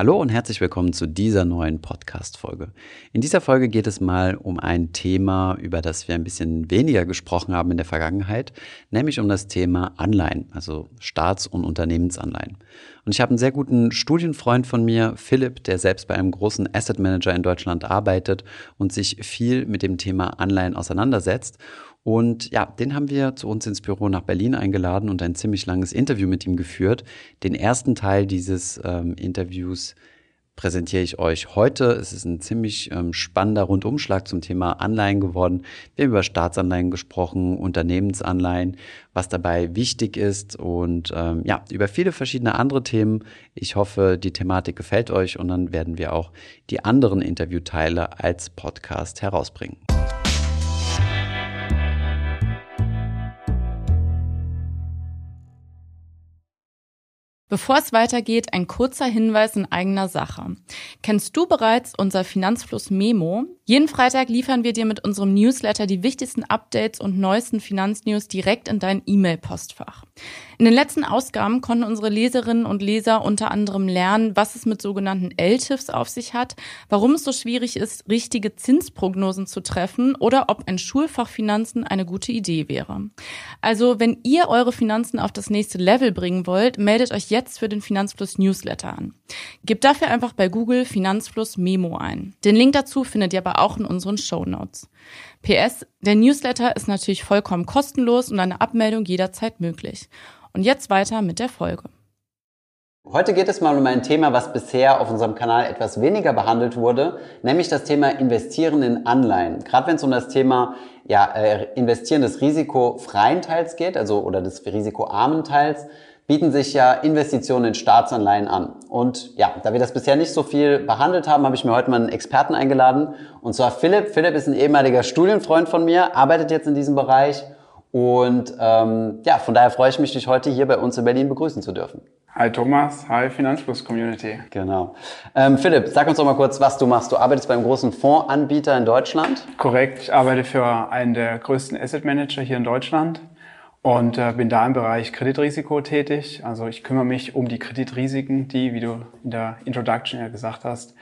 Hallo und herzlich willkommen zu dieser neuen Podcast-Folge. In dieser Folge geht es mal um ein Thema, über das wir ein bisschen weniger gesprochen haben in der Vergangenheit, nämlich um das Thema Anleihen, also Staats- und Unternehmensanleihen. Und ich habe einen sehr guten Studienfreund von mir, Philipp, der selbst bei einem großen Asset Manager in Deutschland arbeitet und sich viel mit dem Thema Anleihen auseinandersetzt. Und ja, den haben wir zu uns ins Büro nach Berlin eingeladen und ein ziemlich langes Interview mit ihm geführt. Den ersten Teil dieses ähm, Interviews präsentiere ich euch heute. Es ist ein ziemlich ähm, spannender Rundumschlag zum Thema Anleihen geworden. Wir haben über Staatsanleihen gesprochen, Unternehmensanleihen, was dabei wichtig ist und ähm, ja, über viele verschiedene andere Themen. Ich hoffe, die Thematik gefällt euch und dann werden wir auch die anderen Interviewteile als Podcast herausbringen. Bevor es weitergeht, ein kurzer Hinweis in eigener Sache. Kennst du bereits unser Finanzfluss Memo? Jeden Freitag liefern wir dir mit unserem Newsletter die wichtigsten Updates und neuesten Finanznews direkt in dein E-Mail-Postfach. In den letzten Ausgaben konnten unsere Leserinnen und Leser unter anderem lernen, was es mit sogenannten LTIFs auf sich hat, warum es so schwierig ist, richtige Zinsprognosen zu treffen oder ob ein Schulfach Finanzen eine gute Idee wäre. Also, wenn ihr eure Finanzen auf das nächste Level bringen wollt, meldet euch jetzt für den Finanzfluss Newsletter an. Gebt dafür einfach bei Google Finanzfluss Memo ein. Den Link dazu findet ihr aber auch in unseren Show Notes. PS, der Newsletter ist natürlich vollkommen kostenlos und eine Abmeldung jederzeit möglich. Und jetzt weiter mit der Folge. Heute geht es mal um ein Thema, was bisher auf unserem Kanal etwas weniger behandelt wurde, nämlich das Thema Investieren in Anleihen. Gerade wenn es um das Thema ja, äh, Investieren des risikofreien Teils geht, also oder des risikoarmen Teils, bieten sich ja Investitionen in Staatsanleihen an. Und ja, da wir das bisher nicht so viel behandelt haben, habe ich mir heute mal einen Experten eingeladen. Und zwar Philipp. Philipp ist ein ehemaliger Studienfreund von mir, arbeitet jetzt in diesem Bereich. Und ähm, ja, von daher freue ich mich, dich heute hier bei uns in Berlin begrüßen zu dürfen. Hi Thomas, hi Finanzfluss Community. Genau. Ähm, Philipp, sag uns doch mal kurz, was du machst. Du arbeitest beim großen Fondsanbieter in Deutschland. Korrekt, ich arbeite für einen der größten Asset Manager hier in Deutschland und äh, bin da im Bereich Kreditrisiko tätig. Also ich kümmere mich um die Kreditrisiken, die, wie du in der Introduction ja gesagt hast,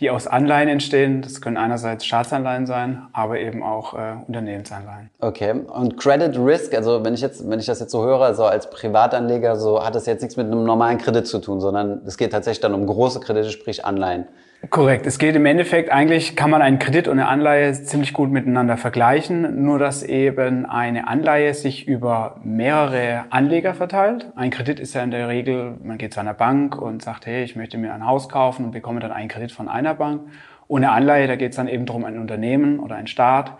die aus Anleihen entstehen. Das können einerseits Staatsanleihen sein, aber eben auch äh, Unternehmensanleihen. Okay. Und Credit Risk, also wenn ich jetzt, wenn ich das jetzt so höre, so als Privatanleger, so hat das jetzt nichts mit einem normalen Kredit zu tun, sondern es geht tatsächlich dann um große Kredite, sprich Anleihen. Korrekt. Es geht im Endeffekt, eigentlich kann man einen Kredit und eine Anleihe ziemlich gut miteinander vergleichen, nur dass eben eine Anleihe sich über mehrere Anleger verteilt. Ein Kredit ist ja in der Regel, man geht zu einer Bank und sagt, hey, ich möchte mir ein Haus kaufen und bekomme dann einen Kredit von einer Bank. Und eine Anleihe, da geht es dann eben darum, ein Unternehmen oder ein Staat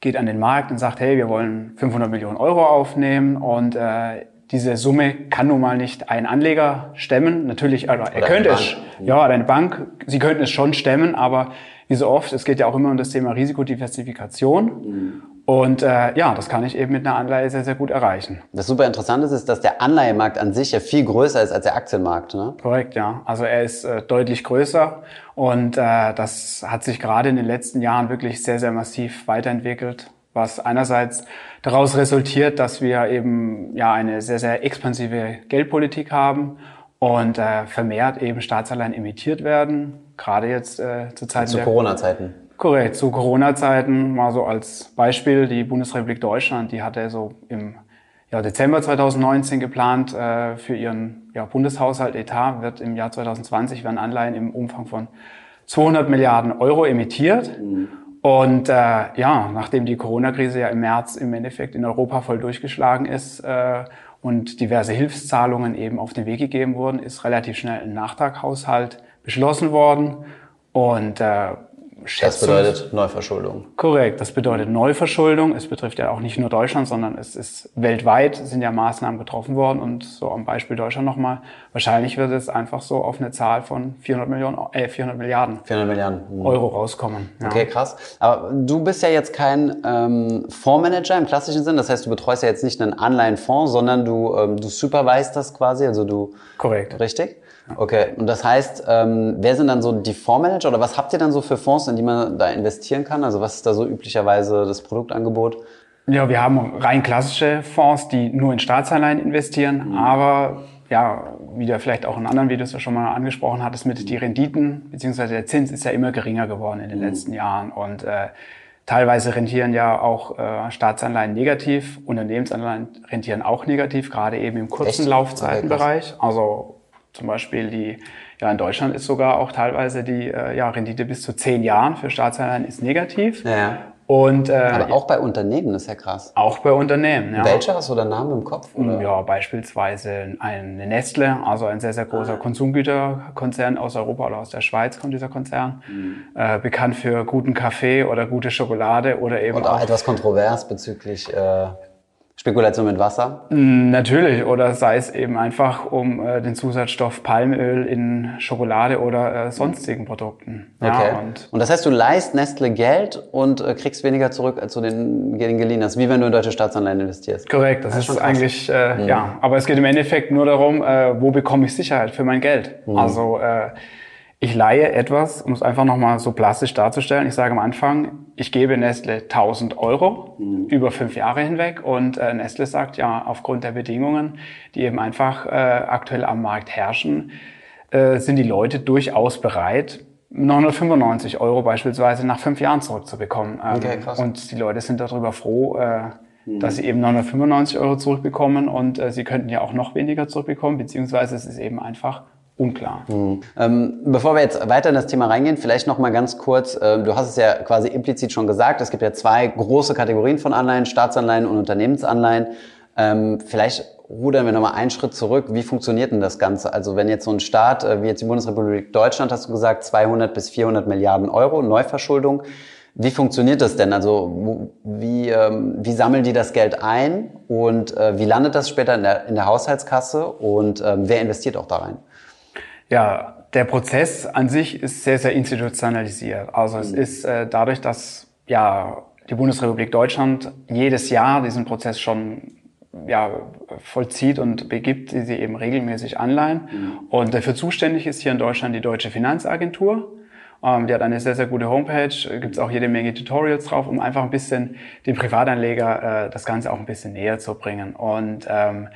geht an den Markt und sagt, hey, wir wollen 500 Millionen Euro aufnehmen und äh, diese Summe kann nun mal nicht ein Anleger stemmen. Natürlich, also er könnte es, ja, oder eine Bank, sie könnten es schon stemmen, aber wie so oft, es geht ja auch immer um das Thema Risikodiversifikation. Mhm. Und äh, ja, das kann ich eben mit einer Anleihe sehr, sehr gut erreichen. Das super Interessante ist, dass der Anleihemarkt an sich ja viel größer ist als der Aktienmarkt. Ne? Korrekt, ja. Also er ist äh, deutlich größer und äh, das hat sich gerade in den letzten Jahren wirklich sehr, sehr massiv weiterentwickelt was einerseits daraus resultiert, dass wir eben ja eine sehr, sehr expansive Geldpolitik haben und äh, vermehrt eben Staatsanleihen emittiert werden, gerade jetzt äh, zu Zeiten zu Corona-Zeiten. Korrekt, zu Corona-Zeiten mal so als Beispiel die Bundesrepublik Deutschland, die hatte so im ja, Dezember 2019 geplant äh, für ihren ja, Bundeshaushalt Etat wird im Jahr 2020 werden Anleihen im Umfang von 200 Milliarden Euro emittiert. Mhm. Und äh, ja, nachdem die Corona-Krise ja im März im Endeffekt in Europa voll durchgeschlagen ist äh, und diverse Hilfszahlungen eben auf den Weg gegeben wurden, ist relativ schnell ein Nachtraghaushalt beschlossen worden. Und äh, das bedeutet Neuverschuldung. Korrekt, das bedeutet Neuverschuldung. Es betrifft ja auch nicht nur Deutschland, sondern es ist weltweit sind ja Maßnahmen getroffen worden. Und so am Beispiel Deutschland nochmal, wahrscheinlich wird es einfach so auf eine Zahl von 400 Millionen, äh, 400 Milliarden, 400 Milliarden. Mhm. Euro rauskommen. Ja. Okay, krass. Aber du bist ja jetzt kein ähm, Fondsmanager im klassischen Sinn. Das heißt, du betreust ja jetzt nicht einen Anleihenfonds, sondern du, ähm, du supervisest das quasi. Also du. Korrekt. Richtig? Okay, und das heißt, ähm, wer sind dann so die Fondsmanager oder was habt ihr dann so für Fonds, in die man da investieren kann? Also was ist da so üblicherweise das Produktangebot? Ja, wir haben rein klassische Fonds, die nur in Staatsanleihen investieren, mhm. aber ja, wie du vielleicht auch in anderen Videos ja schon mal angesprochen hattest, mit die Renditen, beziehungsweise der Zins ist ja immer geringer geworden in den mhm. letzten Jahren. Und äh, teilweise rentieren ja auch äh, Staatsanleihen negativ, Unternehmensanleihen rentieren auch negativ, gerade eben im kurzen Echt? Laufzeitenbereich. Also zum Beispiel die, ja in Deutschland ist sogar auch teilweise die äh, ja, Rendite bis zu zehn Jahren für Staatsanleihen ist negativ. Ja. Und, äh, Aber auch bei Unternehmen, das ist ja krass. Auch bei Unternehmen, ja. Welche hast du da Namen im Kopf? Oder? Ja, beispielsweise eine Nestle, also ein sehr, sehr großer ah. Konsumgüterkonzern aus Europa oder aus der Schweiz kommt dieser Konzern. Mhm. Äh, bekannt für guten Kaffee oder gute Schokolade oder eben Und auch, auch etwas kontrovers bezüglich äh, Spekulation mit Wasser? Mm, natürlich, oder sei es eben einfach um äh, den Zusatzstoff Palmöl in Schokolade oder äh, sonstigen Produkten. Okay. Ja, und, und, das heißt, du leist Nestle Geld und äh, kriegst weniger zurück, als du den, den geliehen hast, wie wenn du in deutsche Staatsanleihen investierst. Korrekt, das, das ist, ist eigentlich, äh, mhm. ja, aber es geht im Endeffekt nur darum, äh, wo bekomme ich Sicherheit für mein Geld? Mhm. Also äh, ich leihe etwas, um es einfach nochmal so plastisch darzustellen. Ich sage am Anfang, ich gebe Nestle 1000 Euro mhm. über fünf Jahre hinweg und äh, Nestle sagt ja, aufgrund der Bedingungen, die eben einfach äh, aktuell am Markt herrschen, äh, sind die Leute durchaus bereit, 995 Euro beispielsweise nach fünf Jahren zurückzubekommen. Ähm, okay, krass. Und die Leute sind darüber froh, äh, mhm. dass sie eben 995 Euro zurückbekommen und äh, sie könnten ja auch noch weniger zurückbekommen, beziehungsweise es ist eben einfach unklar. Mhm. Ähm, bevor wir jetzt weiter in das Thema reingehen, vielleicht noch mal ganz kurz, äh, du hast es ja quasi implizit schon gesagt, es gibt ja zwei große Kategorien von Anleihen, Staatsanleihen und Unternehmensanleihen. Ähm, vielleicht rudern wir nochmal einen Schritt zurück. Wie funktioniert denn das Ganze? Also wenn jetzt so ein Staat, äh, wie jetzt die Bundesrepublik Deutschland, hast du gesagt, 200 bis 400 Milliarden Euro Neuverschuldung. Wie funktioniert das denn? Also wie, ähm, wie sammeln die das Geld ein und äh, wie landet das später in der, in der Haushaltskasse und ähm, wer investiert auch da rein? Ja, der Prozess an sich ist sehr, sehr institutionalisiert. Also es mhm. ist äh, dadurch, dass ja die Bundesrepublik Deutschland jedes Jahr diesen Prozess schon ja, vollzieht und begibt, die sie eben regelmäßig Anleihen. Mhm. Und dafür zuständig ist hier in Deutschland die Deutsche Finanzagentur. Ähm, die hat eine sehr, sehr gute Homepage, gibt es auch jede Menge Tutorials drauf, um einfach ein bisschen dem Privatanleger äh, das Ganze auch ein bisschen näher zu bringen. Und ähm,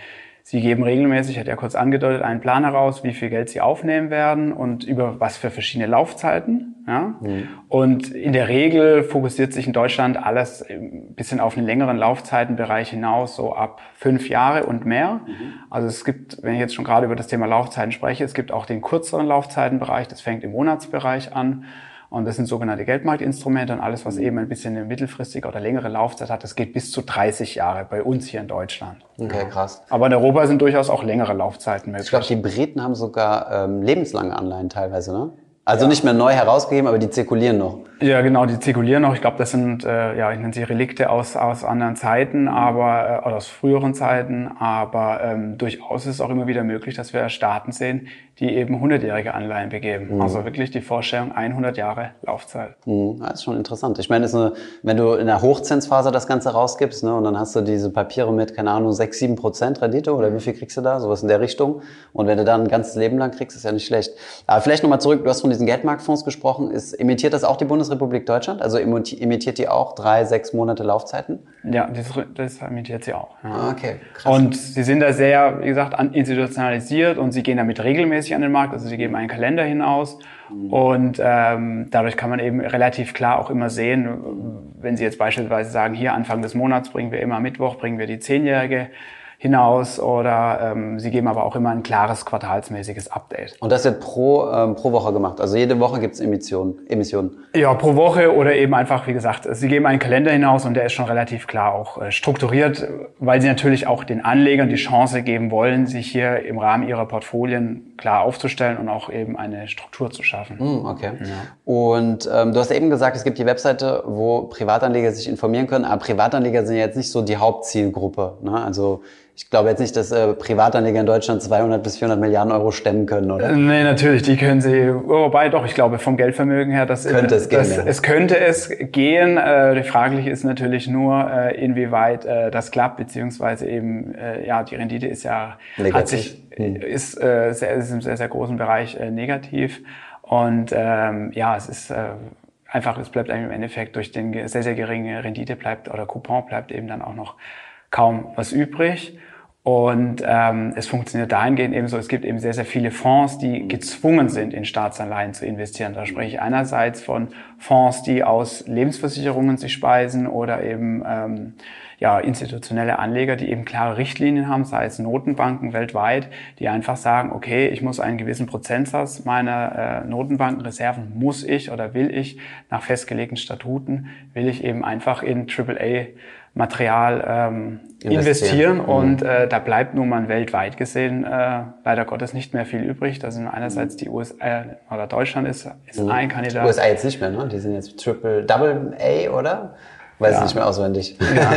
Sie geben regelmäßig, hat er kurz angedeutet, einen Plan heraus, wie viel Geld Sie aufnehmen werden und über was für verschiedene Laufzeiten. Ja? Mhm. Und in der Regel fokussiert sich in Deutschland alles ein bisschen auf einen längeren Laufzeitenbereich hinaus, so ab fünf Jahre und mehr. Mhm. Also es gibt, wenn ich jetzt schon gerade über das Thema Laufzeiten spreche, es gibt auch den kürzeren Laufzeitenbereich, das fängt im Monatsbereich an. Und das sind sogenannte Geldmarktinstrumente und alles, was eben ein bisschen eine mittelfristige oder längere Laufzeit hat, das geht bis zu 30 Jahre bei uns hier in Deutschland. Okay, krass. Aber in Europa sind durchaus auch längere Laufzeiten möglich. Ich glaube, die Briten haben sogar ähm, lebenslange Anleihen teilweise, ne? Also ja. nicht mehr neu herausgegeben, aber die zirkulieren noch. Ja, genau, die zirkulieren noch. Ich glaube, das sind, äh, ja, ich nenne sie Relikte aus, aus anderen Zeiten, aber, äh, oder aus früheren Zeiten, aber ähm, durchaus ist es auch immer wieder möglich, dass wir Staaten sehen, die eben 100-jährige Anleihen begeben. Mhm. Also wirklich die Vorstellung 100 Jahre Laufzeit. Mhm. Das ist schon interessant. Ich meine, eine, wenn du in der Hochzinsphase das Ganze rausgibst, ne, und dann hast du diese Papiere mit, keine Ahnung, 6, 7 Prozent Rendite oder wie viel kriegst du da? Sowas in der Richtung. Und wenn du dann ein ganzes Leben lang kriegst, ist ja nicht schlecht. Aber vielleicht nochmal zurück, du hast von diesen Geldmarktfonds gesprochen. Ist, imitiert das auch die Bundesrepublik Deutschland? Also imitiert die auch drei, sechs Monate Laufzeiten? Ja, das, das imitiert sie auch. Ja. Ah, okay, krass. Und sie sind da sehr, wie gesagt, institutionalisiert und sie gehen damit regelmäßig regelmäßig an den Markt, also sie geben einen Kalender hinaus mhm. und ähm, dadurch kann man eben relativ klar auch immer sehen, wenn Sie jetzt beispielsweise sagen, hier Anfang des Monats bringen wir immer Mittwoch, bringen wir die Zehnjährige, hinaus oder ähm, sie geben aber auch immer ein klares quartalsmäßiges Update. Und das wird pro, ähm, pro Woche gemacht? Also jede Woche gibt es Emissionen, Emissionen? Ja, pro Woche oder eben einfach, wie gesagt, sie geben einen Kalender hinaus und der ist schon relativ klar auch äh, strukturiert, weil sie natürlich auch den Anlegern die Chance geben wollen, sich hier im Rahmen ihrer Portfolien klar aufzustellen und auch eben eine Struktur zu schaffen. Mm, okay. Ja. Und ähm, du hast eben gesagt, es gibt die Webseite, wo Privatanleger sich informieren können, aber Privatanleger sind ja jetzt nicht so die Hauptzielgruppe. Ne? Also ich glaube jetzt nicht, dass äh, Privatanleger in Deutschland 200 bis 400 Milliarden Euro stemmen können, oder? Nee, natürlich, die können sie, wobei doch, ich glaube, vom Geldvermögen her, das könnte es gehen. Das, ja. Es könnte es gehen. Äh, die fraglich ist natürlich nur, äh, inwieweit äh, das klappt, beziehungsweise eben, äh, ja, die Rendite ist ja, negativ. hat sich, hm. ist, äh, sehr, ist im sehr, sehr großen Bereich äh, negativ. Und ähm, ja, es ist äh, einfach, es bleibt im Endeffekt durch den sehr, sehr geringe Rendite bleibt oder Coupon bleibt eben dann auch noch kaum was übrig. Und ähm, es funktioniert dahingehend ebenso, es gibt eben sehr, sehr viele Fonds, die gezwungen sind, in Staatsanleihen zu investieren. Da spreche ich einerseits von Fonds, die aus Lebensversicherungen sich speisen oder eben ähm, ja, institutionelle Anleger, die eben klare Richtlinien haben, sei es Notenbanken weltweit, die einfach sagen, okay, ich muss einen gewissen Prozentsatz meiner äh, Notenbankenreserven, muss ich oder will ich nach festgelegten Statuten, will ich eben einfach in AAA Material ähm, investieren, investieren. Mhm. und äh, da bleibt nun mal weltweit gesehen äh, leider Gottes nicht mehr viel übrig. Da sind einerseits die USA äh, oder Deutschland ist, ist mhm. ein Kandidat. Die USA jetzt nicht mehr, ne? Die sind jetzt Triple Double A, oder? Weiß ja. nicht mehr auswendig. Ja.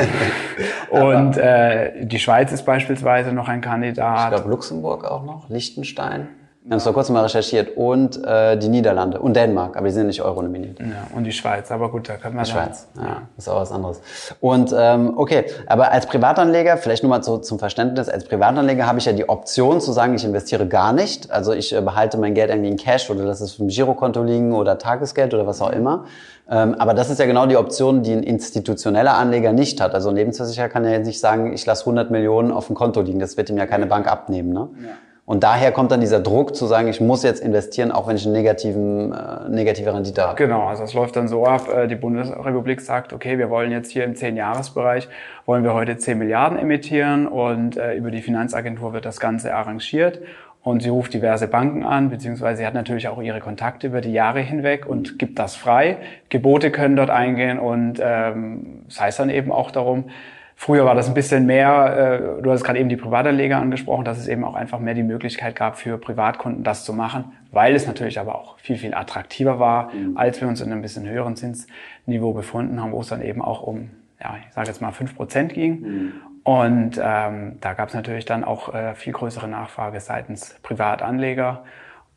Und äh, die Schweiz ist beispielsweise noch ein Kandidat. Ich glaube Luxemburg auch noch, Liechtenstein. Wir haben es vor kurzem mal recherchiert. Und äh, die Niederlande und Dänemark, aber die sind nicht Euro nominiert. Ja, und die Schweiz, aber gut, da können wir Die Schweiz, ja, ist auch was anderes. Und ähm, okay, aber als Privatanleger, vielleicht nur mal so zum Verständnis, als Privatanleger habe ich ja die Option zu sagen, ich investiere gar nicht. Also ich äh, behalte mein Geld irgendwie in Cash oder lasse es dem Girokonto liegen oder Tagesgeld oder was auch immer. Ähm, aber das ist ja genau die Option, die ein institutioneller Anleger nicht hat. Also ein Lebensversicherer kann ja jetzt nicht sagen, ich lasse 100 Millionen auf dem Konto liegen. Das wird ihm ja keine Bank abnehmen. Ne? Ja. Und daher kommt dann dieser Druck zu sagen, ich muss jetzt investieren, auch wenn ich eine negativen, äh, negative Rendite habe. Genau, also es läuft dann so ab, äh, die Bundesrepublik sagt, okay, wir wollen jetzt hier im 10-Jahres-Bereich, wollen wir heute 10 Milliarden emittieren und äh, über die Finanzagentur wird das Ganze arrangiert. Und sie ruft diverse Banken an, beziehungsweise sie hat natürlich auch ihre Kontakte über die Jahre hinweg und gibt das frei. Gebote können dort eingehen und ähm, das heißt dann eben auch darum, Früher war das ein bisschen mehr, äh, du hast gerade eben die Privatanleger angesprochen, dass es eben auch einfach mehr die Möglichkeit gab für Privatkunden das zu machen, weil es natürlich aber auch viel, viel attraktiver war, mhm. als wir uns in einem bisschen höheren Zinsniveau befunden haben, wo es dann eben auch um, ja, ich sage jetzt mal fünf Prozent ging. Mhm. Und ähm, da gab es natürlich dann auch äh, viel größere Nachfrage seitens Privatanleger.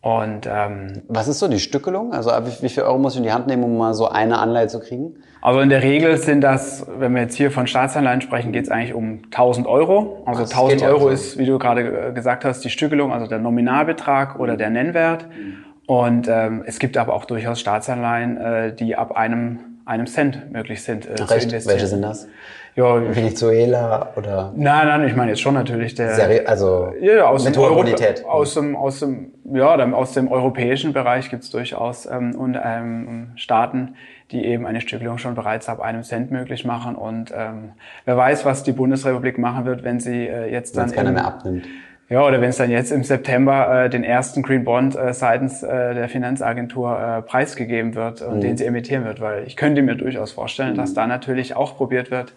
Und ähm, was ist so die Stückelung? Also wie, viel Euro muss ich in die Hand nehmen, um mal so eine Anleihe zu kriegen? Also in der Regel sind das, wenn wir jetzt hier von Staatsanleihen sprechen, geht es eigentlich um 1000 Euro. Also Ach, 1000 Euro ist, wie du gerade gesagt hast, die Stückelung, also der Nominalbetrag oder der Nennwert. Mhm. Und ähm, es gibt aber auch durchaus Staatsanleihen, äh, die ab einem einem Cent möglich sind äh, Ach, zu investieren. Welche sind das? Ja, Venezuela oder? Nein, nein, ich meine jetzt schon natürlich der. Seri also ja, aus mit dem Bonität. Aus dem, aus dem, ja, aus dem europäischen Bereich gibt es durchaus ähm, und ähm, Staaten, die eben eine Stückelung schon bereits ab einem Cent möglich machen. Und ähm, wer weiß, was die Bundesrepublik machen wird, wenn sie äh, jetzt dann. Wenn keiner mehr abnimmt. Ja, oder wenn es dann jetzt im September äh, den ersten Green Bond äh, seitens äh, der Finanzagentur äh, preisgegeben wird und mhm. den sie emittieren wird, weil ich könnte mir durchaus vorstellen, mhm. dass da natürlich auch probiert wird,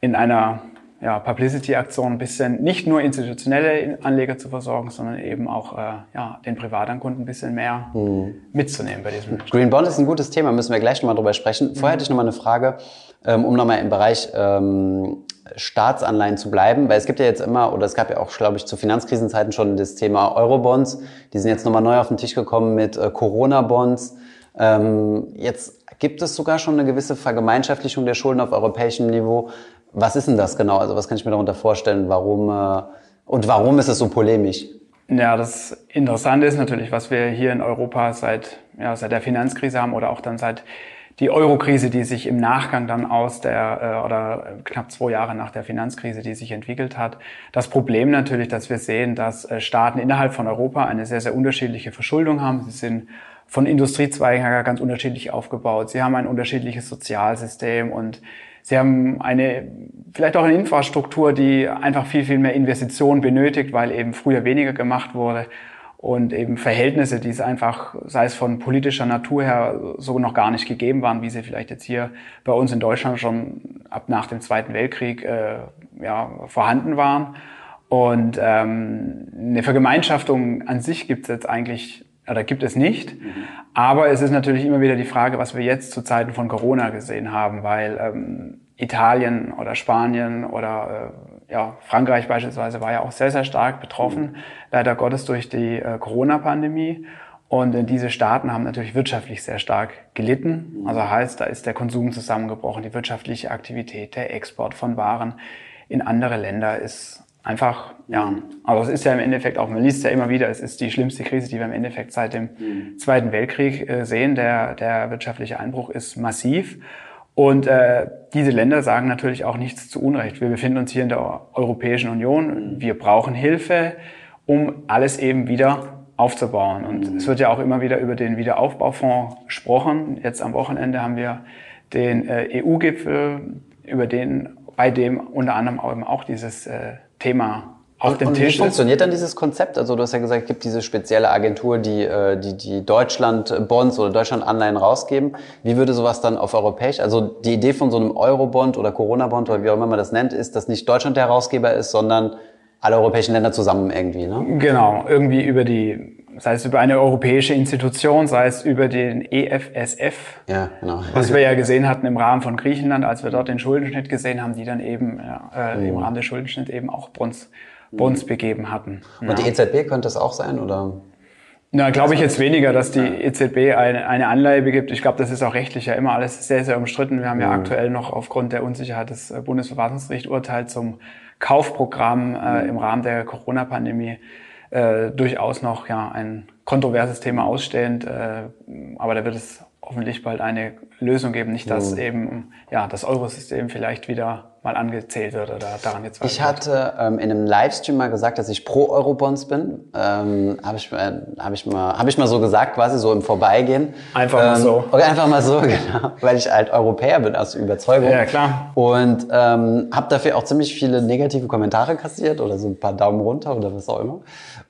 in einer ja, Publicity-Aktion ein bisschen nicht nur institutionelle Anleger zu versorgen, sondern eben auch äh, ja, den Privatankunden ein bisschen mehr mhm. mitzunehmen bei diesem. Green Bond ist ein gutes Thema, müssen wir gleich nochmal drüber sprechen. Vorher hätte ich nochmal eine Frage, ähm, um nochmal im Bereich ähm, Staatsanleihen zu bleiben, weil es gibt ja jetzt immer, oder es gab ja auch, glaube ich, zu Finanzkrisenzeiten schon das Thema Eurobonds. Die sind jetzt nochmal neu auf den Tisch gekommen mit äh, Corona-Bonds. Ähm, jetzt gibt es sogar schon eine gewisse Vergemeinschaftlichung der Schulden auf europäischem Niveau. Was ist denn das genau? Also was kann ich mir darunter vorstellen? Warum äh, und warum ist es so polemisch? Ja, das Interessante ist natürlich, was wir hier in Europa seit, ja, seit der Finanzkrise haben oder auch dann seit die Eurokrise, die sich im Nachgang dann aus der, äh, oder knapp zwei Jahre nach der Finanzkrise, die sich entwickelt hat. Das Problem natürlich, dass wir sehen, dass äh, Staaten innerhalb von Europa eine sehr, sehr unterschiedliche Verschuldung haben. Sie sind von Industriezweigen her ganz unterschiedlich aufgebaut. Sie haben ein unterschiedliches Sozialsystem und sie haben eine, vielleicht auch eine Infrastruktur, die einfach viel, viel mehr Investitionen benötigt, weil eben früher weniger gemacht wurde und eben Verhältnisse, die es einfach, sei es von politischer Natur her, so noch gar nicht gegeben waren, wie sie vielleicht jetzt hier bei uns in Deutschland schon ab nach dem Zweiten Weltkrieg äh, ja, vorhanden waren. Und ähm, eine Vergemeinschaftung an sich gibt es jetzt eigentlich oder gibt es nicht. Mhm. Aber es ist natürlich immer wieder die Frage, was wir jetzt zu Zeiten von Corona gesehen haben, weil ähm, Italien oder Spanien oder äh, ja, Frankreich beispielsweise war ja auch sehr, sehr stark betroffen, mhm. leider Gottes durch die äh, Corona-Pandemie. Und äh, diese Staaten haben natürlich wirtschaftlich sehr stark gelitten. Mhm. Also heißt, da ist der Konsum zusammengebrochen, die wirtschaftliche Aktivität, der Export von Waren in andere Länder ist einfach, ja, mhm. aber es ist ja im Endeffekt auch, man liest ja immer wieder, es ist die schlimmste Krise, die wir im Endeffekt seit dem mhm. Zweiten Weltkrieg äh, sehen. Der, der wirtschaftliche Einbruch ist massiv. Und äh, diese Länder sagen natürlich auch nichts zu Unrecht. Wir befinden uns hier in der Europäischen Union. Wir brauchen Hilfe, um alles eben wieder aufzubauen. Und es wird ja auch immer wieder über den Wiederaufbaufonds gesprochen. Jetzt am Wochenende haben wir den äh, EU-Gipfel, über den, bei dem unter anderem auch dieses äh, Thema auf dem Tisch wie funktioniert dann dieses Konzept? Also du hast ja gesagt, es gibt diese spezielle Agentur, die äh, die, die Deutschland-Bonds oder Deutschland-Anleihen rausgeben. Wie würde sowas dann auf europäisch, also die Idee von so einem Euro-Bond oder Corona-Bond oder wie auch immer man das nennt, ist, dass nicht Deutschland der Herausgeber ist, sondern alle europäischen Länder zusammen irgendwie, ne? Genau, irgendwie über die, sei es über eine europäische Institution, sei es über den EFSF, ja, genau. was wir ja gesehen hatten im Rahmen von Griechenland, als wir dort den Schuldenschnitt gesehen haben, die dann eben ja, äh, mhm. im Rahmen des Schuldenschnitts eben auch Bonds bei uns begeben hatten. Und die EZB könnte es auch sein, oder? Na, glaube ich jetzt weniger, dass die EZB eine, eine Anleihe begibt. Ich glaube, das ist auch rechtlich ja immer alles sehr, sehr umstritten. Wir haben ja mhm. aktuell noch aufgrund der Unsicherheit des äh, Bundesverfassungsgericht zum Kaufprogramm äh, im Rahmen der Corona-Pandemie äh, durchaus noch ja, ein kontroverses Thema ausstehend. Äh, aber da wird es hoffentlich bald eine Lösung geben. Nicht, dass mhm. eben ja, das Eurosystem vielleicht wieder mal angezählt wird oder daran jetzt Ich hatte ähm, in einem Livestream mal gesagt, dass ich pro Eurobonds bin. Ähm, Habe ich, äh, hab ich, mal, hab ich mal so gesagt, quasi so im Vorbeigehen. Einfach ähm, mal so. Okay, einfach mal so, genau. Weil ich halt Europäer bin aus Überzeugung. Ja, klar. Und ähm, habe dafür auch ziemlich viele negative Kommentare kassiert oder so ein paar Daumen runter oder was auch immer.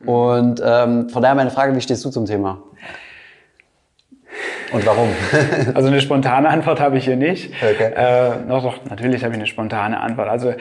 Und ähm, von daher meine Frage, wie stehst du zum Thema? Und warum? also eine spontane Antwort habe ich hier nicht. Okay. Äh, doch, doch, natürlich habe ich eine spontane Antwort. Also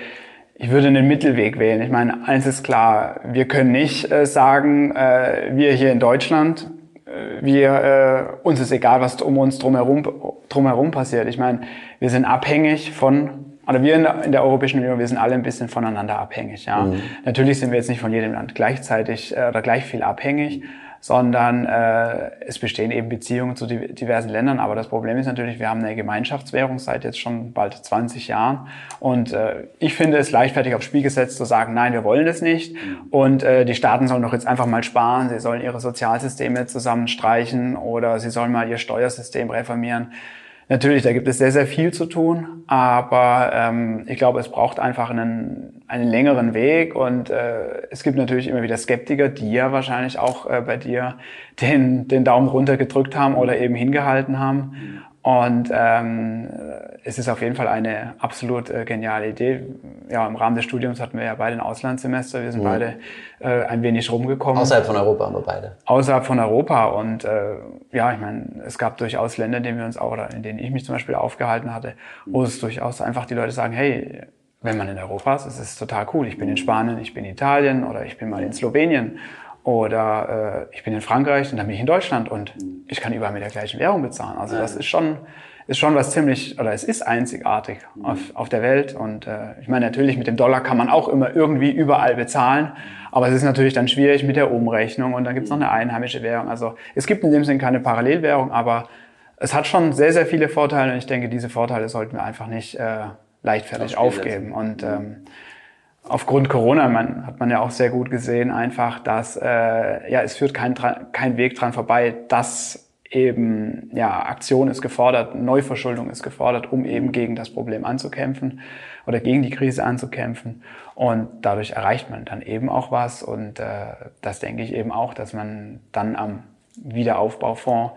ich würde einen Mittelweg wählen. Ich meine, eins ist klar, wir können nicht äh, sagen, äh, wir hier in Deutschland, äh, wir, äh, uns ist egal, was um uns drumherum, drumherum passiert. Ich meine, wir sind abhängig von oder wir in der, in der, Europäischen Union, wir sind alle ein bisschen voneinander abhängig. Ja. Mhm. Natürlich sind wir jetzt nicht von jedem Land gleichzeitig äh, oder gleich viel abhängig, sondern äh, es bestehen eben Beziehungen zu diversen Ländern. Aber das Problem ist natürlich, wir haben eine Gemeinschaftswährung seit jetzt schon bald 20 Jahren. Und äh, ich finde es leichtfertig aufs Spiel gesetzt zu sagen, nein, wir wollen das nicht. Und äh, die Staaten sollen doch jetzt einfach mal sparen, sie sollen ihre Sozialsysteme zusammenstreichen oder sie sollen mal ihr Steuersystem reformieren. Natürlich, da gibt es sehr, sehr viel zu tun, aber ähm, ich glaube, es braucht einfach einen, einen längeren Weg und äh, es gibt natürlich immer wieder Skeptiker, die ja wahrscheinlich auch äh, bei dir den, den Daumen runter gedrückt haben oder eben hingehalten haben. Und ähm, es ist auf jeden Fall eine absolut äh, geniale Idee. Ja, im Rahmen des Studiums hatten wir ja beide ein Auslandssemester. Wir sind mhm. beide äh, ein wenig rumgekommen. Außerhalb von Europa haben wir beide. Außerhalb von Europa. Und äh, ja, ich meine, es gab durchaus Länder, in denen wir uns auch, oder in denen ich mich zum Beispiel aufgehalten hatte, wo es durchaus einfach die Leute sagen, hey, wenn man in Europa ist, ist es total cool. Ich bin in Spanien, ich bin in Italien oder ich bin mal in Slowenien oder äh, ich bin in Frankreich und dann bin ich in Deutschland und ich kann überall mit der gleichen Währung bezahlen. Also das ist schon, ist schon was ziemlich, oder es ist einzigartig auf, auf der Welt. Und äh, ich meine, natürlich mit dem Dollar kann man auch immer irgendwie überall bezahlen. Aber es ist natürlich dann schwierig mit der Umrechnung und dann gibt es noch eine einheimische Währung. Also es gibt in dem Sinn keine Parallelwährung, aber es hat schon sehr, sehr viele Vorteile und ich denke, diese Vorteile sollten wir einfach nicht äh, leichtfertig aufgeben. Und ähm, aufgrund Corona man, hat man ja auch sehr gut gesehen, einfach, dass äh, ja es führt kein, kein Weg dran vorbei, dass eben ja Aktion ist gefordert, Neuverschuldung ist gefordert, um eben gegen das Problem anzukämpfen oder gegen die Krise anzukämpfen. Und dadurch erreicht man dann eben auch was. Und äh, das denke ich eben auch, dass man dann am Wiederaufbaufonds,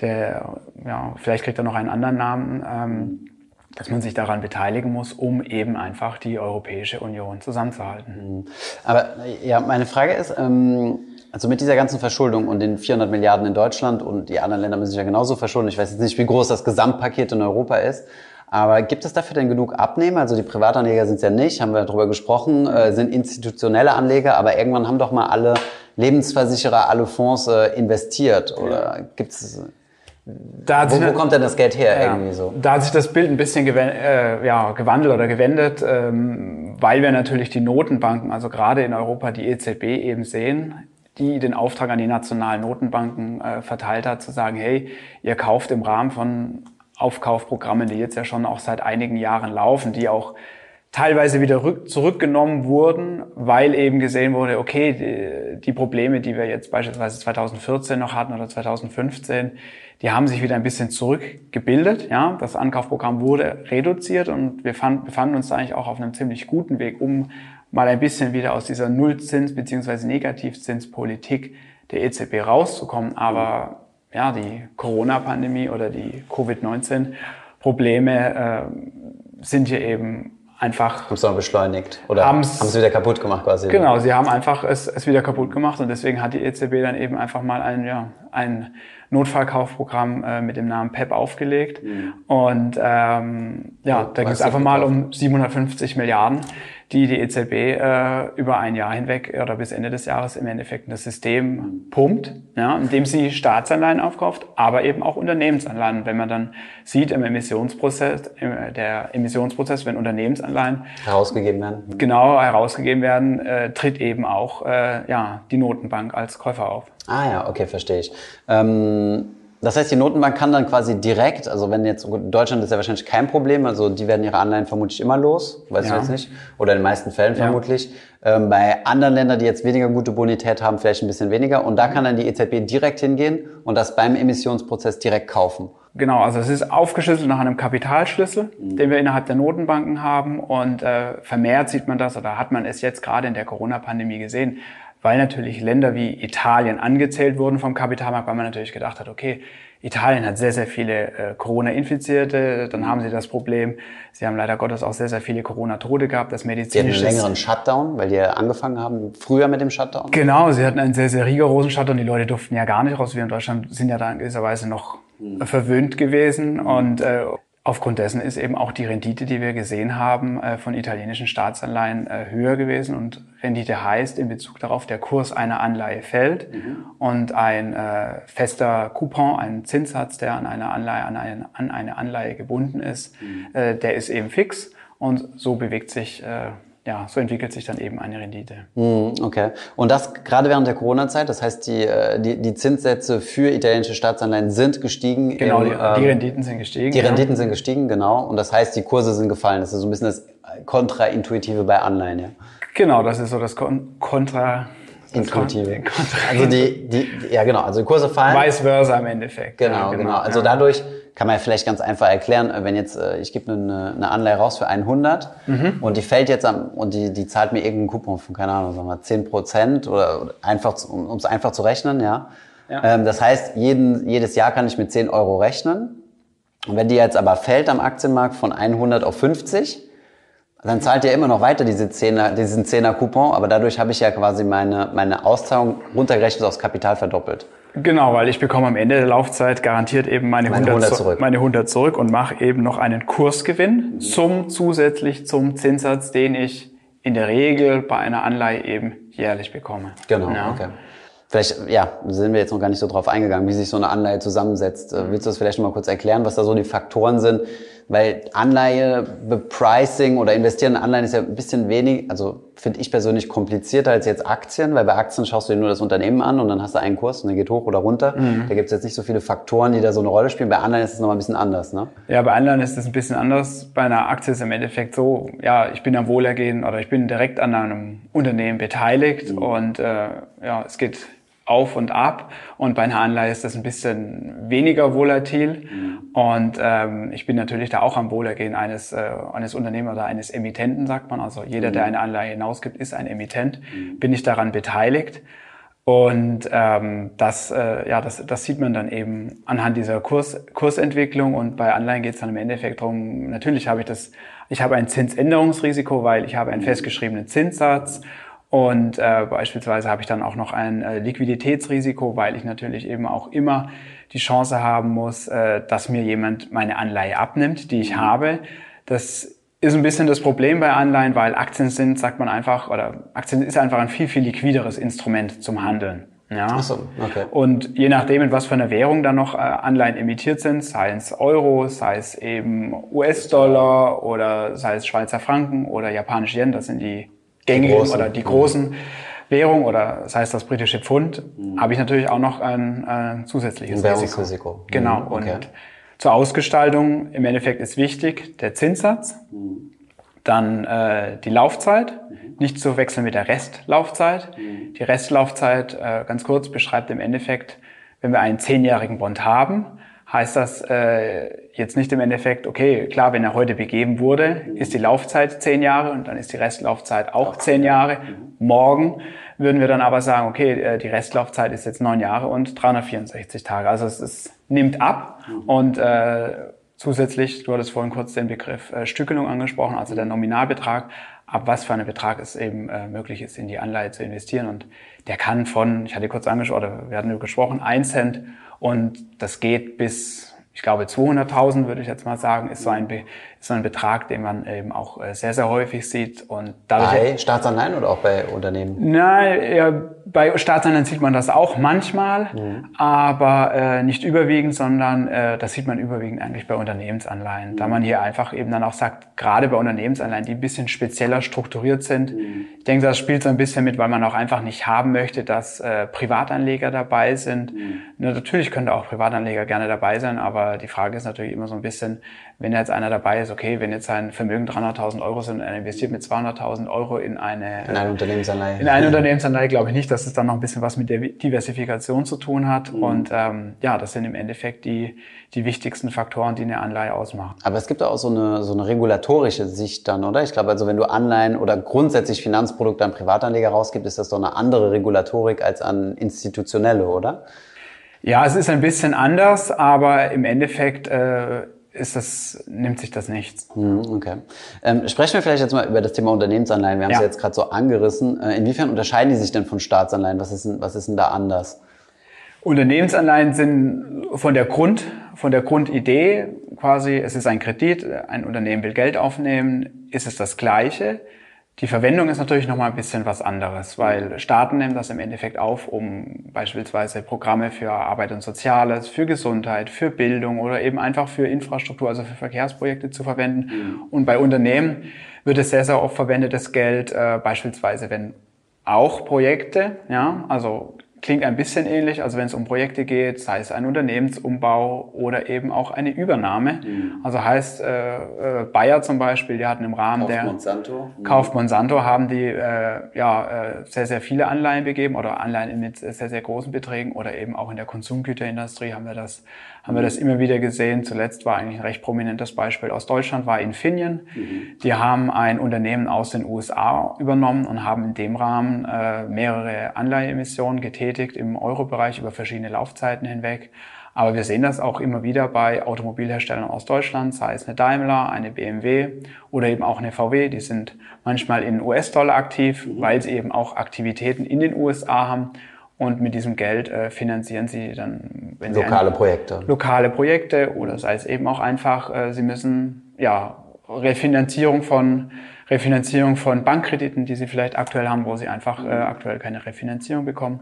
der ja vielleicht kriegt er noch einen anderen Namen. Ähm, dass man sich daran beteiligen muss, um eben einfach die Europäische Union zusammenzuhalten. Mhm. Aber ja, meine Frage ist, ähm, also mit dieser ganzen Verschuldung und den 400 Milliarden in Deutschland und die anderen Länder müssen sich ja genauso verschulden. Ich weiß jetzt nicht, wie groß das Gesamtpaket in Europa ist. Aber gibt es dafür denn genug Abnehmer? Also die Privatanleger sind es ja nicht, haben wir darüber gesprochen, äh, sind institutionelle Anleger, aber irgendwann haben doch mal alle Lebensversicherer, alle Fonds äh, investiert. Oder gibt es wo, wo kommt denn das Geld her ja, irgendwie so? Da hat sich das Bild ein bisschen äh, ja, gewandelt oder gewendet, ähm, weil wir natürlich die Notenbanken, also gerade in Europa die EZB eben sehen, die den Auftrag an die nationalen Notenbanken äh, verteilt hat, zu sagen, hey, ihr kauft im Rahmen von Aufkaufprogrammen, die jetzt ja schon auch seit einigen Jahren laufen, die auch teilweise wieder rück, zurückgenommen wurden, weil eben gesehen wurde, okay, die, die, Probleme, die wir jetzt beispielsweise 2014 noch hatten oder 2015, die haben sich wieder ein bisschen zurückgebildet. Ja, das Ankaufprogramm wurde reduziert und wir fand, befanden uns da eigentlich auch auf einem ziemlich guten Weg, um mal ein bisschen wieder aus dieser Nullzins- bzw. Negativzinspolitik der EZB rauszukommen. Aber ja, die Corona-Pandemie oder die Covid-19-Probleme äh, sind hier eben einfach. Haben es beschleunigt oder haben es wieder kaputt gemacht quasi? Genau, sie haben einfach es, es wieder kaputt gemacht und deswegen hat die EZB dann eben einfach mal ein, ja, ein Notfallkaufprogramm äh, mit dem Namen PEP aufgelegt. Mhm. Und ähm, ja, da ging es einfach mal um 750 Milliarden die die EZB äh, über ein Jahr hinweg oder bis Ende des Jahres im Endeffekt in das System pumpt, ja, indem sie Staatsanleihen aufkauft, aber eben auch Unternehmensanleihen. Wenn man dann sieht im Emissionsprozess, im, der Emissionsprozess, wenn Unternehmensanleihen herausgegeben werden, genau herausgegeben werden, äh, tritt eben auch äh, ja die Notenbank als Käufer auf. Ah ja, okay, verstehe ich. Ähm das heißt, die Notenbank kann dann quasi direkt, also wenn jetzt, Deutschland ist ja wahrscheinlich kein Problem, also die werden ihre Anleihen vermutlich immer los, weiß ja. ich jetzt nicht, oder in den meisten Fällen vermutlich. Ja. Ähm, bei anderen Ländern, die jetzt weniger gute Bonität haben, vielleicht ein bisschen weniger. Und da kann dann die EZB direkt hingehen und das beim Emissionsprozess direkt kaufen. Genau, also es ist aufgeschlüsselt nach einem Kapitalschlüssel, mhm. den wir innerhalb der Notenbanken haben. Und äh, vermehrt sieht man das, oder hat man es jetzt gerade in der Corona-Pandemie gesehen, weil natürlich Länder wie Italien angezählt wurden vom Kapitalmarkt, weil man natürlich gedacht hat, okay, Italien hat sehr, sehr viele äh, Corona-Infizierte, dann haben sie das Problem, sie haben leider Gottes auch sehr, sehr viele Corona-Tote gehabt, das medizinische... Sie hatten einen längeren Shutdown, weil die ja angefangen haben, früher mit dem Shutdown? Genau, sie hatten einen sehr, sehr rigorosen Shutdown, die Leute durften ja gar nicht raus, wir in Deutschland sind ja da in gewisser Weise noch hm. verwöhnt gewesen. Und äh, Aufgrund dessen ist eben auch die Rendite, die wir gesehen haben, äh, von italienischen Staatsanleihen äh, höher gewesen. Und Rendite heißt in Bezug darauf, der Kurs einer Anleihe fällt mhm. und ein äh, fester Coupon, ein Zinssatz, der an eine Anleihe, an eine, an eine Anleihe gebunden ist, mhm. der ist eben fix. Und so bewegt sich ja, so entwickelt sich dann eben eine Rendite. Hm, okay. Und das gerade während der Corona-Zeit, das heißt, die, äh, die, die Zinssätze für italienische Staatsanleihen sind gestiegen. Genau, im, die, die, ähm, Renditen sind gestiegen. Die ja. Renditen sind gestiegen, genau. Und das heißt, die Kurse sind gefallen. Das ist so ein bisschen das Kontraintuitive bei Anleihen, ja. Genau, das ist so das Kon Kontra... Intuitive. Also die, die, ja genau, also die Kurse fallen. Vice versa im Endeffekt. Genau, ja, genau. genau. Also dadurch kann man ja vielleicht ganz einfach erklären, äh, wenn jetzt, äh, ich gebe eine, eine Anleihe raus für 100 mhm. und die fällt jetzt am, und die, die zahlt mir irgendeinen Coupon von, keine Ahnung, sagen wir 10 Prozent oder einfach, um es einfach zu rechnen, ja. ja. Ähm, das heißt, jeden, jedes Jahr kann ich mit 10 Euro rechnen. Und wenn die jetzt aber fällt am Aktienmarkt von 100 auf 50, dann zahlt ihr immer noch weiter diese 10er, diesen 10er Coupon, aber dadurch habe ich ja quasi meine, meine Auszahlung runtergerechnet aufs Kapital verdoppelt. Genau, weil ich bekomme am Ende der Laufzeit garantiert eben meine, meine 100, 100 zurück. meine 100 zurück und mache eben noch einen Kursgewinn mhm. zum zusätzlich zum Zinssatz, den ich in der Regel bei einer Anleihe eben jährlich bekomme. Genau, ja. okay. Vielleicht, ja, sind wir jetzt noch gar nicht so drauf eingegangen, wie sich so eine Anleihe zusammensetzt. Äh, willst du das vielleicht noch mal kurz erklären, was da so die Faktoren sind, weil Anleihe, Bepricing oder investieren in Anleihen ist ja ein bisschen wenig, also finde ich persönlich komplizierter als jetzt Aktien, weil bei Aktien schaust du dir nur das Unternehmen an und dann hast du einen Kurs und der geht hoch oder runter. Mhm. Da gibt es jetzt nicht so viele Faktoren, die da so eine Rolle spielen. Bei Anleihen ist es nochmal ein bisschen anders, ne? Ja, bei Anleihen ist es ein bisschen anders. Bei einer Aktie ist es im Endeffekt so, ja, ich bin am Wohlergehen oder ich bin direkt an einem Unternehmen beteiligt mhm. und äh, ja, es geht auf und ab. Und bei einer Anleihe ist das ein bisschen weniger volatil. Mhm. Und ähm, ich bin natürlich da auch am Wohlergehen eines, äh, eines Unternehmers oder eines Emittenten, sagt man. Also jeder, mhm. der eine Anleihe hinausgibt, ist ein Emittent. Mhm. Bin ich daran beteiligt. Und ähm, das, äh, ja, das, das sieht man dann eben anhand dieser Kurs, Kursentwicklung. Und bei Anleihen geht es dann im Endeffekt darum, natürlich habe ich das, ich habe ein Zinsänderungsrisiko, weil ich habe einen mhm. festgeschriebenen Zinssatz und äh, beispielsweise habe ich dann auch noch ein äh, Liquiditätsrisiko, weil ich natürlich eben auch immer die Chance haben muss, äh, dass mir jemand meine Anleihe abnimmt, die ich mhm. habe. Das ist ein bisschen das Problem bei Anleihen, weil Aktien sind, sagt man einfach, oder Aktien ist einfach ein viel, viel liquideres Instrument zum Handeln. Ja. Ach so, okay. Und je nachdem, in was für einer Währung dann noch äh, Anleihen emittiert sind, sei es Euro, sei es eben US-Dollar oder sei es Schweizer Franken oder japanisch Yen, das sind die gängigen die oder die großen Währungen oder das heißt das britische Pfund, mhm. habe ich natürlich auch noch ein, ein zusätzliches ein Risiko. Risiko. Genau. Mhm. Okay. Und zur Ausgestaltung im Endeffekt ist wichtig der Zinssatz. Mhm. Dann äh, die Laufzeit, mhm. nicht zu wechseln mit der Restlaufzeit. Mhm. Die Restlaufzeit, äh, ganz kurz, beschreibt im Endeffekt, wenn wir einen zehnjährigen Bond haben, heißt das äh, jetzt nicht im Endeffekt, okay, klar, wenn er heute begeben wurde, ist die Laufzeit zehn Jahre und dann ist die Restlaufzeit auch zehn Jahre. Morgen würden wir dann aber sagen, okay, äh, die Restlaufzeit ist jetzt neun Jahre und 364 Tage. Also es, es nimmt ab und äh, zusätzlich, du hattest vorhin kurz den Begriff äh, Stückelung angesprochen, also der Nominalbetrag, ab was für einen Betrag es eben äh, möglich ist, in die Anleihe zu investieren. Und der kann von, ich hatte kurz angesprochen, oder wir hatten gesprochen, ein Cent und das geht bis, ich glaube, 200.000 würde ich jetzt mal sagen, ist so ein, ist so ein Betrag, den man eben auch äh, sehr, sehr häufig sieht. Und dadurch bei Staatsanleihen oder auch bei Unternehmen? Nein, ja, bei Staatsanleihen sieht man das auch manchmal, mhm. aber äh, nicht überwiegend, sondern äh, das sieht man überwiegend eigentlich bei Unternehmensanleihen, mhm. da man hier einfach eben dann auch sagt, gerade bei Unternehmensanleihen, die ein bisschen spezieller strukturiert sind, mhm. ich denke, das spielt so ein bisschen mit, weil man auch einfach nicht haben möchte, dass äh, Privatanleger dabei sind. Mhm. Natürlich können da auch Privatanleger gerne dabei sein, aber die Frage ist natürlich immer so ein bisschen, wenn jetzt einer dabei ist, okay, wenn jetzt sein Vermögen 300.000 Euro sind und er investiert mit 200.000 Euro in eine, in eine Unternehmensanleihe, in eine Unternehmensanleihe, glaube ich nicht, dass es dann noch ein bisschen was mit der Diversifikation zu tun hat. Mhm. Und ähm, ja, das sind im Endeffekt die, die wichtigsten Faktoren, die eine Anleihe ausmachen. Aber es gibt auch so eine, so eine regulatorische Sicht dann, oder? Ich glaube, also wenn du Anleihen oder grundsätzlich Finanzprodukte an Privatanleger rausgibst, ist das doch eine andere Regulatorik als an institutionelle, oder? Ja, es ist ein bisschen anders, aber im Endeffekt äh, ist das, nimmt sich das nichts. Hm, okay. Ähm, sprechen wir vielleicht jetzt mal über das Thema Unternehmensanleihen. Wir haben ja. es jetzt gerade so angerissen. Äh, inwiefern unterscheiden die sich denn von Staatsanleihen? Was ist, denn, was ist denn da anders? Unternehmensanleihen sind von der Grund, von der Grundidee quasi, es ist ein Kredit, ein Unternehmen will Geld aufnehmen, ist es das Gleiche. Die Verwendung ist natürlich nochmal ein bisschen was anderes, weil Staaten nehmen das im Endeffekt auf, um beispielsweise Programme für Arbeit und Soziales, für Gesundheit, für Bildung oder eben einfach für Infrastruktur, also für Verkehrsprojekte zu verwenden. Und bei Unternehmen wird es sehr, sehr oft verwendetes Geld, äh, beispielsweise wenn auch Projekte, ja, also klingt ein bisschen ähnlich, also wenn es um Projekte geht, sei es ein Unternehmensumbau oder eben auch eine Übernahme. Mhm. Also heißt, äh, äh, Bayer zum Beispiel, die hatten im Rahmen Kauf der Monsanto. Mhm. Kauf Monsanto haben die äh, ja äh, sehr, sehr viele Anleihen begeben oder Anleihen mit sehr, sehr großen Beträgen oder eben auch in der Konsumgüterindustrie haben wir das haben wir das immer wieder gesehen. Zuletzt war eigentlich ein recht prominentes Beispiel aus Deutschland, war Infineon. Mhm. Die haben ein Unternehmen aus den USA übernommen und haben in dem Rahmen äh, mehrere Anleiheemissionen getätigt im Euro-Bereich über verschiedene Laufzeiten hinweg. Aber wir sehen das auch immer wieder bei Automobilherstellern aus Deutschland, sei es eine Daimler, eine BMW oder eben auch eine VW. Die sind manchmal in US-Dollar aktiv, mhm. weil sie eben auch Aktivitäten in den USA haben und mit diesem Geld äh, finanzieren sie dann wenn lokale sie Projekte. Lokale Projekte oder sei es eben auch einfach, äh, sie müssen ja Refinanzierung von Refinanzierung von Bankkrediten, die sie vielleicht aktuell haben, wo sie einfach äh, aktuell keine Refinanzierung bekommen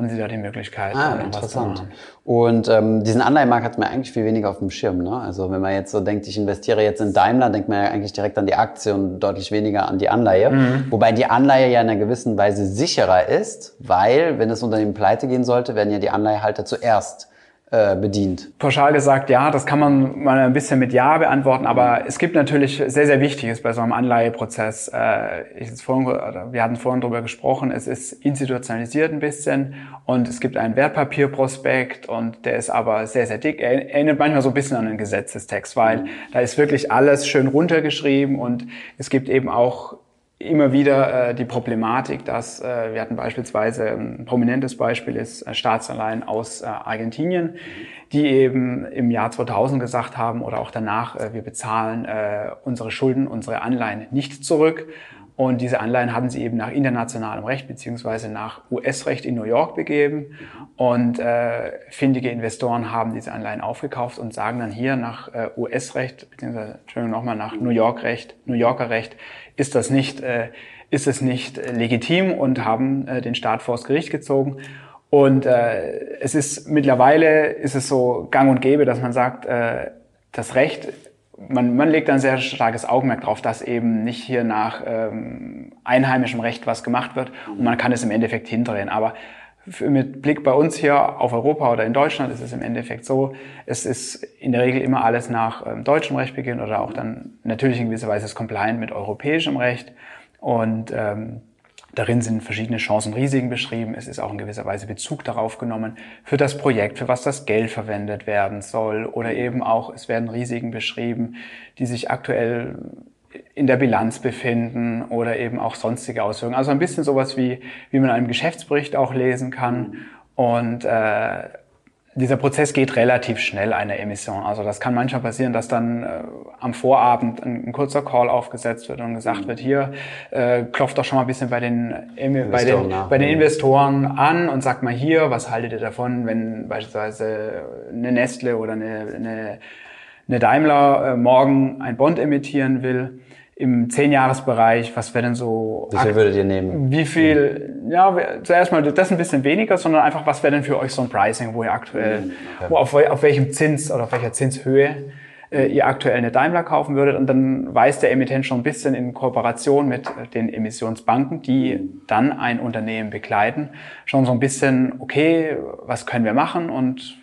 haben Sie da die Möglichkeit. Ah, interessant. Und ähm, diesen Anleihenmarkt hat man eigentlich viel weniger auf dem Schirm. Ne? Also wenn man jetzt so denkt, ich investiere jetzt in Daimler, denkt man ja eigentlich direkt an die Aktie und deutlich weniger an die Anleihe. Mhm. Wobei die Anleihe ja in einer gewissen Weise sicherer ist, weil wenn das Unternehmen pleite gehen sollte, werden ja die Anleihehalter zuerst bedient? Pauschal gesagt, ja, das kann man mal ein bisschen mit Ja beantworten, aber es gibt natürlich sehr, sehr Wichtiges bei so einem Anleiheprozess. Äh, ich vorhin, wir hatten vorhin darüber gesprochen, es ist institutionalisiert ein bisschen und es gibt einen Wertpapierprospekt und der ist aber sehr, sehr dick. Er erinnert manchmal so ein bisschen an einen Gesetzestext, weil mhm. da ist wirklich alles schön runtergeschrieben und es gibt eben auch immer wieder äh, die Problematik, dass äh, wir hatten beispielsweise ein prominentes Beispiel ist äh, Staatsanleihen aus äh, Argentinien, die eben im Jahr 2000 gesagt haben oder auch danach, äh, wir bezahlen äh, unsere Schulden, unsere Anleihen nicht zurück. Und diese Anleihen haben sie eben nach internationalem Recht beziehungsweise nach US-Recht in New York begeben. Und äh, findige Investoren haben diese Anleihen aufgekauft und sagen dann hier nach äh, US-Recht beziehungsweise Entschuldigung nochmal nach New York-Recht, New Yorker Recht ist das nicht, äh, ist es nicht legitim und haben äh, den Staat vors Gericht gezogen. Und äh, es ist mittlerweile ist es so gang und gäbe, dass man sagt, äh, das Recht, man, man legt ein sehr starkes Augenmerk darauf, dass eben nicht hier nach ähm, einheimischem Recht was gemacht wird und man kann es im Endeffekt hindrehen. Aber mit Blick bei uns hier auf Europa oder in Deutschland ist es im Endeffekt so, es ist in der Regel immer alles nach ähm, deutschem Recht beginnt oder auch dann natürlich in gewisser Weise ist compliant mit europäischem Recht. Und ähm, darin sind verschiedene Chancen und Risiken beschrieben. Es ist auch in gewisser Weise Bezug darauf genommen für das Projekt, für was das Geld verwendet werden soll. Oder eben auch, es werden Risiken beschrieben, die sich aktuell in der Bilanz befinden oder eben auch sonstige Auswirkungen. Also ein bisschen sowas wie, wie man einen Geschäftsbericht auch lesen kann. Und äh, dieser Prozess geht relativ schnell, eine Emission. Also das kann manchmal passieren, dass dann äh, am Vorabend ein, ein, kurzer Call aufgesetzt wird und gesagt wird, hier äh, klopft doch schon mal ein bisschen bei den, bei den, bei den Investoren an und sagt mal hier, was haltet ihr davon, wenn beispielsweise eine Nestle oder eine, eine eine Daimler äh, morgen ein Bond emittieren will, im Zehnjahresbereich, was wäre denn so... Wie viel würdet ihr nehmen? Wie viel, ja, zuerst mal das ein bisschen weniger, sondern einfach, was wäre denn für euch so ein Pricing, wo ihr aktuell, mhm, wo auf, auf welchem Zins oder auf welcher Zinshöhe äh, ihr aktuell eine Daimler kaufen würdet. Und dann weiß der Emittent schon ein bisschen in Kooperation mit den Emissionsbanken, die dann ein Unternehmen begleiten, schon so ein bisschen, okay, was können wir machen und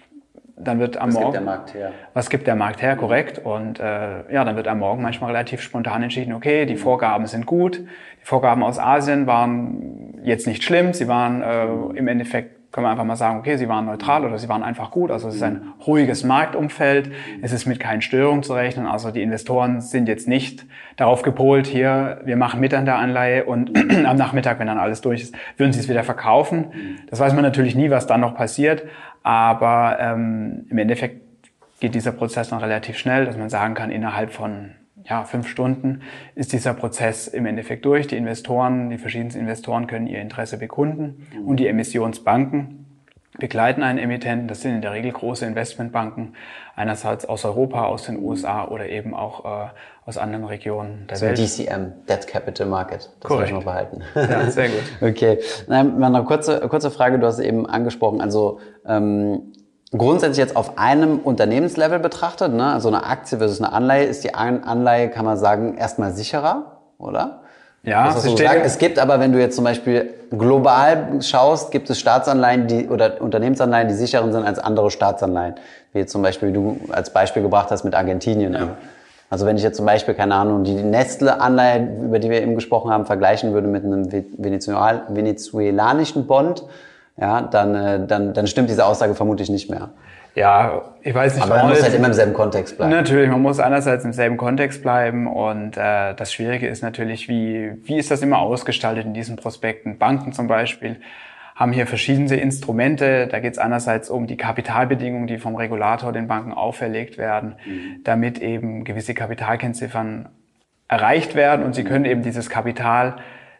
dann wird am was Morgen. Was gibt der Markt her? Was gibt der Markt her, korrekt. Und äh, ja, dann wird am Morgen manchmal relativ spontan entschieden, okay, die Vorgaben sind gut. Die Vorgaben aus Asien waren jetzt nicht schlimm. Sie waren äh, im Endeffekt können wir einfach mal sagen, okay, sie waren neutral oder sie waren einfach gut. Also es ist ein ruhiges Marktumfeld. Es ist mit keinen Störungen zu rechnen. Also die Investoren sind jetzt nicht darauf gepolt, hier, wir machen mit an der Anleihe und am Nachmittag, wenn dann alles durch ist, würden sie es wieder verkaufen. Das weiß man natürlich nie, was dann noch passiert. Aber ähm, im Endeffekt geht dieser Prozess dann relativ schnell, dass man sagen kann, innerhalb von ja, fünf Stunden ist dieser Prozess im Endeffekt durch. Die Investoren, die verschiedensten Investoren können ihr Interesse bekunden und die Emissionsbanken begleiten einen Emittenten. Das sind in der Regel große Investmentbanken, einerseits aus Europa, aus den USA oder eben auch äh, aus anderen Regionen der so Welt. DCM, Debt Capital Market. Das Korrekt. soll ich noch behalten. Ja, sehr gut. okay. Na, eine kurze, kurze Frage, du hast eben angesprochen, also ähm, grundsätzlich jetzt auf einem Unternehmenslevel betrachtet, ne, also eine Aktie versus eine Anleihe, ist die Anleihe, kann man sagen, erstmal sicherer, oder? Ja, das, was es gibt aber, wenn du jetzt zum Beispiel global schaust, gibt es Staatsanleihen die, oder Unternehmensanleihen, die sicherer sind als andere Staatsanleihen. Wie zum Beispiel du als Beispiel gebracht hast mit Argentinien. Ja. Also wenn ich jetzt zum Beispiel, keine Ahnung, die Nestle-Anleihe, über die wir eben gesprochen haben, vergleichen würde mit einem venezuelanischen Bond, ja, dann, äh, dann, dann stimmt diese Aussage vermutlich nicht mehr. Ja, ich weiß nicht. Aber man muss halt immer im selben Kontext bleiben. Natürlich, man muss einerseits im selben Kontext bleiben und äh, das Schwierige ist natürlich, wie, wie ist das immer ausgestaltet in diesen Prospekten. Banken zum Beispiel haben hier verschiedene Instrumente. Da geht es einerseits um die Kapitalbedingungen, die vom Regulator den Banken auferlegt werden, mhm. damit eben gewisse Kapitalkennziffern erreicht werden und sie können eben dieses Kapital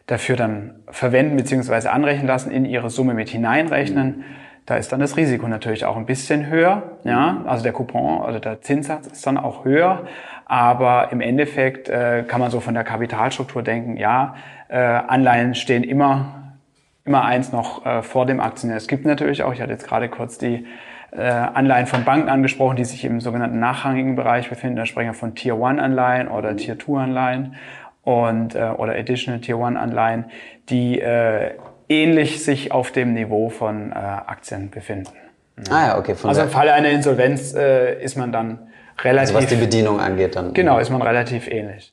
dafür dann verwenden bzw. anrechnen lassen, in ihre Summe mit hineinrechnen. Da ist dann das Risiko natürlich auch ein bisschen höher. Ja? Also der Coupon oder der Zinssatz ist dann auch höher. Aber im Endeffekt äh, kann man so von der Kapitalstruktur denken, ja, äh, Anleihen stehen immer immer eins noch äh, vor dem Aktionär. Es gibt natürlich auch, ich hatte jetzt gerade kurz die äh, Anleihen von Banken angesprochen, die sich im sogenannten nachrangigen Bereich befinden. Da sprechen wir von Tier 1 Anleihen oder Tier 2 Anleihen und äh, oder Additional Tier 1 Anleihen, die äh, ähnlich sich auf dem Niveau von äh, Aktien befinden. Ah ja, okay. Von also im Falle einer Insolvenz äh, ist man dann relativ. Also was die Bedienung angeht, dann. Genau, ist man relativ ähnlich.